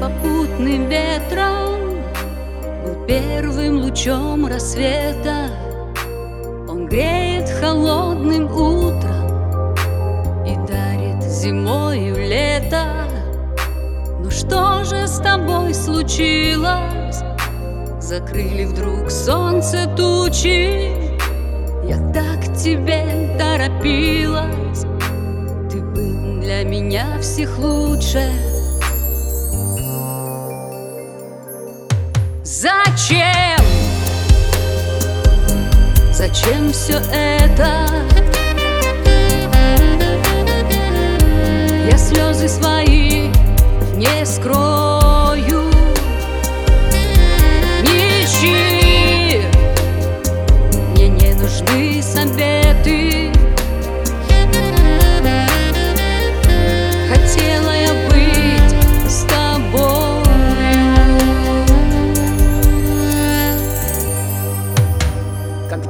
попутным ветром Был первым лучом рассвета. Он греет холодным утром И дарит зимою лето. Ну что же с тобой случилось? Закрыли вдруг солнце тучи. Я так тебе торопилась. Ты был для меня всех лучше Зачем? Зачем все это?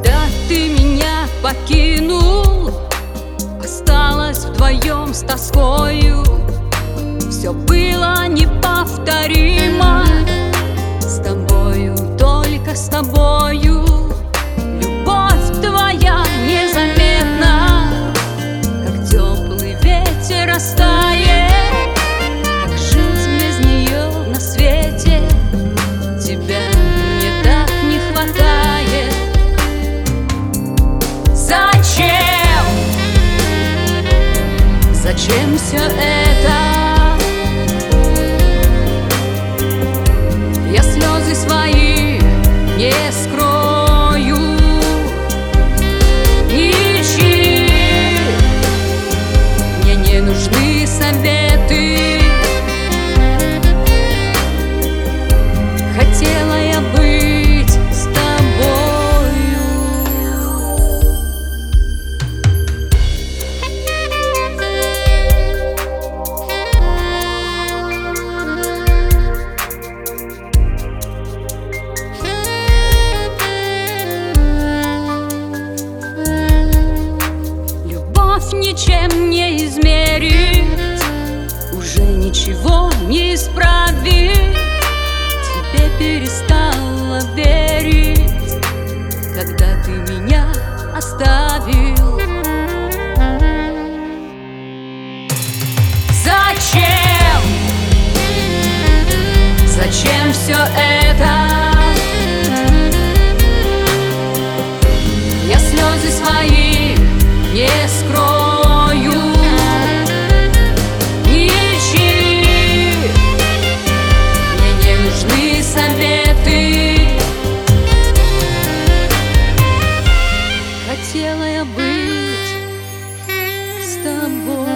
Когда ты меня покинул Осталась вдвоем с тоскою. Все было неповторимо. С тобою, только с тобою. Любовь твоя незаметна. Как теплый ветер растает Зачем все это? Ничего не исправить Тебе перестала верить Когда ты меня оставил Зачем? Зачем все это? tambor.